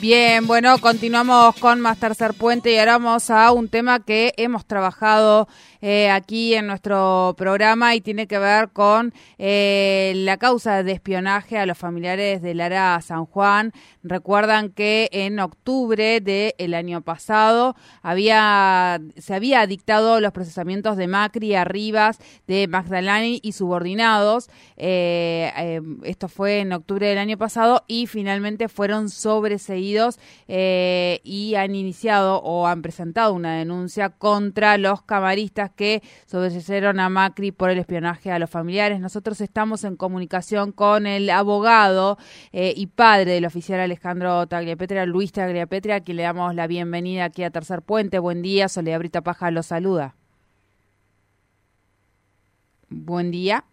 Bien, bueno, continuamos con más tercer puente y ahora vamos a un tema que hemos trabajado eh, aquí en nuestro programa y tiene que ver con eh, la causa de espionaje a los familiares de Lara San Juan. Recuerdan que en octubre del año pasado había se había dictado los procesamientos de Macri a Rivas, de Magdalani y subordinados. Eh, esto fue en octubre del año pasado y finalmente fueron sobreseídos y han iniciado o han presentado una denuncia contra los camaristas que sobreseyeron a Macri por el espionaje a los familiares. Nosotros estamos en comunicación con el abogado eh, y padre del oficial Alejandro Tagliapetria, Luis Tagliapetria, a quien le damos la bienvenida aquí a Tercer Puente. Buen día, Soledad Brita Paja lo saluda. Buen día.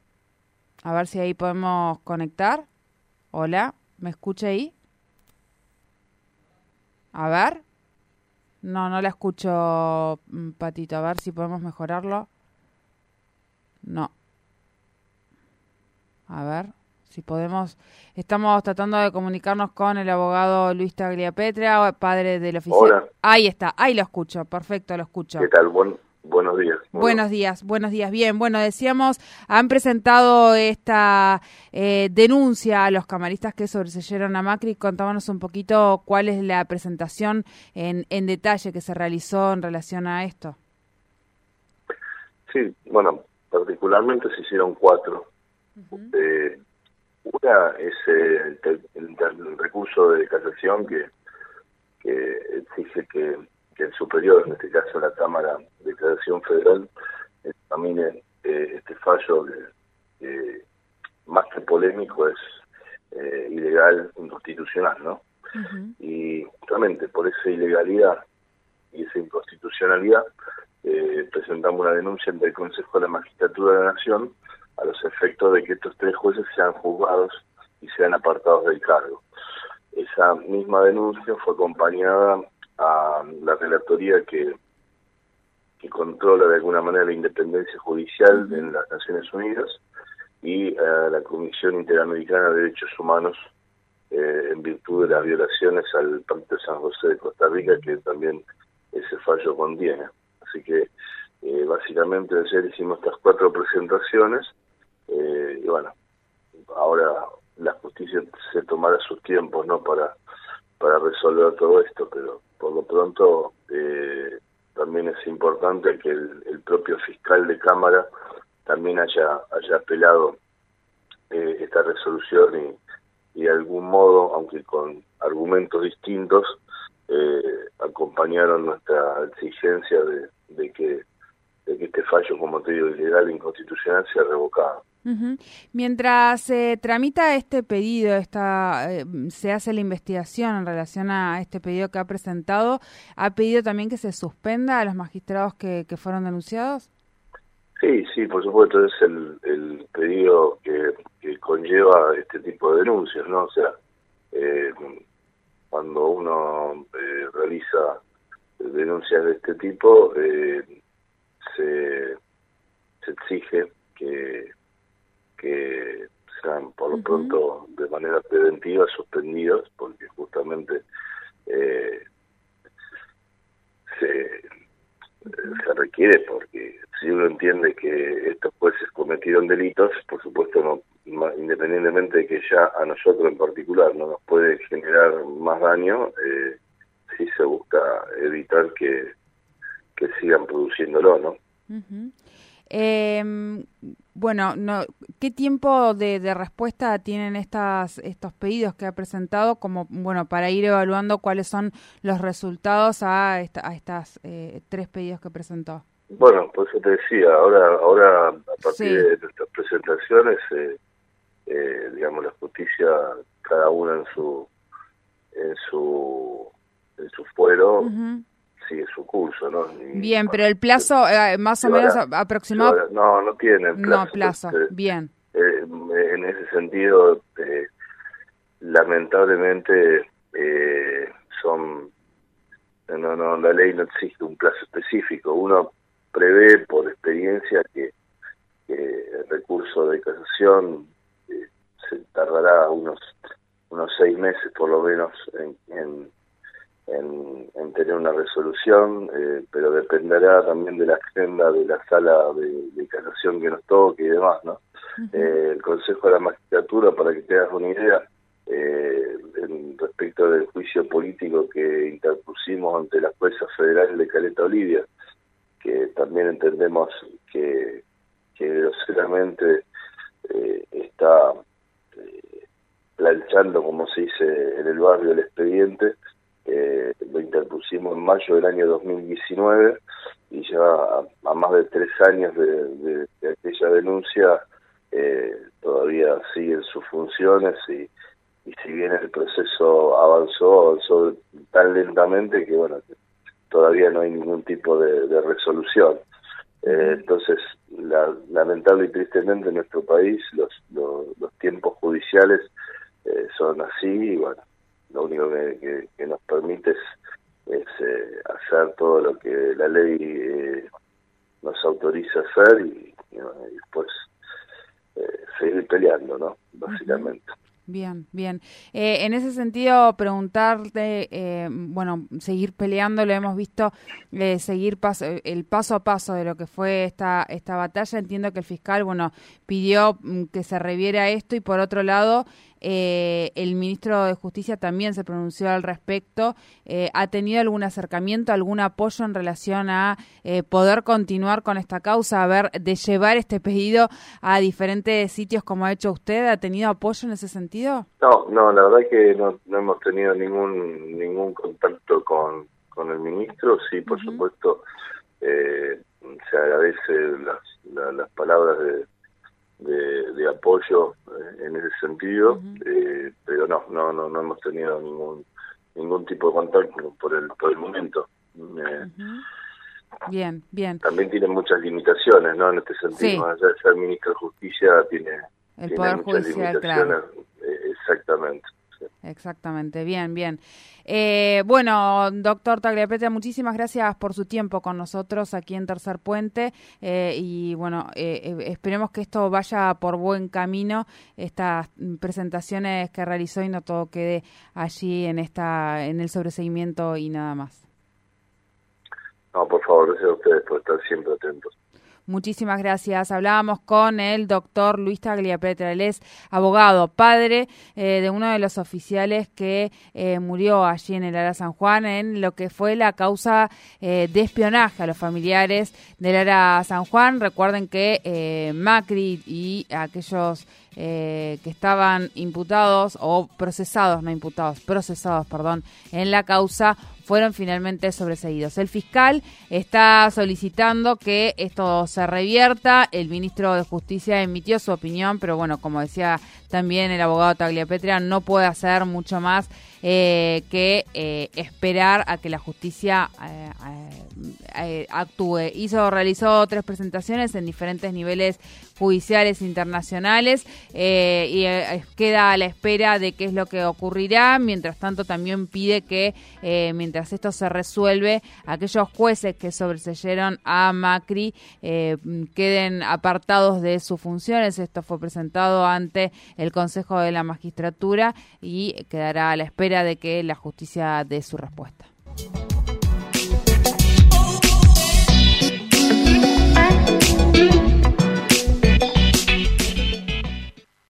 A ver si ahí podemos conectar. Hola, ¿me escucha ahí? A ver. No, no la escucho, mm, Patito. A ver si podemos mejorarlo. No. A ver si podemos. Estamos tratando de comunicarnos con el abogado Luis Tagliapetria, padre del oficial. Ahí está, ahí lo escucho. Perfecto, lo escucho. ¿Qué tal? Buen, Buenos días. Buenos días, buenos días. Bien, bueno, decíamos, han presentado esta eh, denuncia a los camaristas que sobreseyeron a Macri. Contámonos un poquito cuál es la presentación en, en detalle que se realizó en relación a esto. Sí, bueno, particularmente se hicieron cuatro. Eh, una es eh, el, recurso de casación que, que exige que que el superior, en este caso la Cámara de Declaración Federal, examine eh, este fallo que, más que polémico es eh, ilegal, inconstitucional, ¿no? Y justamente por esa ilegalidad y esa inconstitucionalidad eh, presentamos una denuncia ante el Consejo de la Magistratura de la Nación a los efectos de que estos tres jueces sean juzgados y sean apartados del cargo. Esa misma denuncia fue acompañada a la relatoría que, que controla de alguna manera la independencia judicial en las Naciones Unidas y a la Comisión Interamericana de Derechos Humanos eh, en virtud de las violaciones al Pacto de San José de Costa Rica que también ese fallo contiene. Así que eh, básicamente ayer hicimos estas cuatro presentaciones eh, y bueno, ahora la justicia se tomará sus tiempos no para para resolver todo esto, pero por lo pronto eh, también es importante que el, propio fiscal de Cámara también haya, haya apelado eh, esta resolución y, y, de algún modo, aunque con argumentos distintos, eh, acompañaron nuestra exigencia de, de, que, de que este fallo, como te digo, ilegal e inconstitucional sea revocado. Mientras se tramita este pedido, esta, eh, se hace la investigación en relación a este pedido que ha presentado, ¿ha pedido también que se suspenda a los magistrados que, fueron denunciados? Sí, sí, por supuesto, es el, el pedido que, que, conlleva este tipo de denuncias, ¿no? O sea, eh, cuando uno eh, realiza denuncias de este tipo, se, se exige que que sean por lo pronto de manera preventiva suspendidos porque justamente eh, se, se requiere porque si uno entiende que estos jueces cometieron delitos, por supuesto no independientemente de que ya a nosotros en particular no nos puede generar más daño, eh, sí se busca evitar que, que sigan produciéndolo, ¿no? Eh, bueno, no, ¿qué tiempo de, respuesta tienen estas, estos pedidos que ha presentado como bueno para ir evaluando cuáles son los resultados a, esta, a estas eh, tres pedidos que presentó? Bueno, pues te decía, ahora, ahora a partir de estas presentaciones, eh, eh, digamos, la justicia, cada una en su, en su, en su fuero, sigue su curso, ¿no? bien, pero el plazo eh, más o menos aproximado... no, no tiene plazo. No, plazo, bien. Eh, en ese sentido, eh, lamentablemente, no, no, la ley no existe un plazo específico. Uno prevé por experiencia que, el recurso de casación eh, se tardará unos unos seis meses por lo menos en, en, tener una resolución, eh, pero dependerá también de la agenda de la sala de, casación que nos toque y demás, ¿no? Eh, el Consejo de la Magistratura, para que te hagas una idea, eh, respecto del juicio político que interpusimos ante la jueza federal de Caleta Olivia, que también entendemos que, que groseramente eh, está eh, planchando, como se dice en el barrio, el expediente, lo interpusimos en mayo del año 2019 y ya a, más de tres años de, de aquella denuncia eh, todavía siguen sus funciones y, y si bien el proceso avanzó, avanzó tan lentamente que bueno, todavía no hay ningún tipo de, resolución. Eh, entonces, lamentable y tristemente en nuestro país los, los, tiempos judiciales eh, son así y bueno, lo único que, nos permite es, eh, hacer todo lo que la ley nos autoriza hacer y, después seguir peleando, ¿no? Básicamente. Bien, bien. Eh, en ese sentido, preguntarte, eh, bueno, seguir peleando, lo hemos visto, eh, seguir paso, el paso a paso de lo que fue esta, esta batalla. Entiendo que el fiscal, bueno, pidió mm, que se reviera esto y por otro lado, eh, el ministro de Justicia también se pronunció al respecto. Eh, ¿Ha tenido algún acercamiento, algún apoyo en relación a eh, poder continuar con esta causa, a ver, de llevar este pedido a diferentes sitios como ha hecho usted? ¿Ha tenido apoyo en ese sentido? No, no, la verdad es que no, hemos tenido ningún ningún contacto con, con el ministro. Sí, por supuesto, se agradece las, las palabras de de, apoyo eh, en ese sentido, eh, pero no, no, no, no hemos tenido ningún ningún tipo de contacto por el por el momento. Eh, bien, bien. También tiene muchas limitaciones, ¿no? En este sentido, más allá de ser ministro de Justicia, tiene, el Poder muchas Judicial, limitaciones. exactamente. Exactamente, bien, bien. Eh, bueno, doctor Tagliapetria, muchísimas gracias por su tiempo con nosotros aquí en Tercer Puente eh, y bueno, eh, esperemos que esto vaya por buen camino, estas presentaciones que realizó y no todo quede allí en esta en el sobreseguimiento y nada más. No, por favor, gracias a ustedes por estar siempre atentos. Muchísimas gracias. Hablábamos con el doctor Luis Tagliapetra, él es abogado, padre eh, de uno de los oficiales que eh, murió allí en el Ara San Juan en lo que fue la causa eh, de espionaje a los familiares del Ara San Juan. Recuerden que Macri y aquellos que estaban imputados o procesados, no imputados, procesados, perdón, en la causa fueron finalmente sobreseídos. El fiscal está solicitando que esto se revierta. El ministro de Justicia emitió su opinión, pero bueno, como decía también el abogado Tagliapetria, no puede hacer mucho más eh, que eh, esperar a que la justicia eh, actúe. Hizo, realizó tres presentaciones en diferentes niveles judiciales internacionales y queda a la espera de qué es lo que ocurrirá. Mientras tanto, también pide que mientras esto se resuelve, aquellos jueces que sobreseyeron a Macri queden apartados de sus funciones. Esto fue presentado ante el Consejo de la Magistratura y quedará a la de que la justicia dé su respuesta.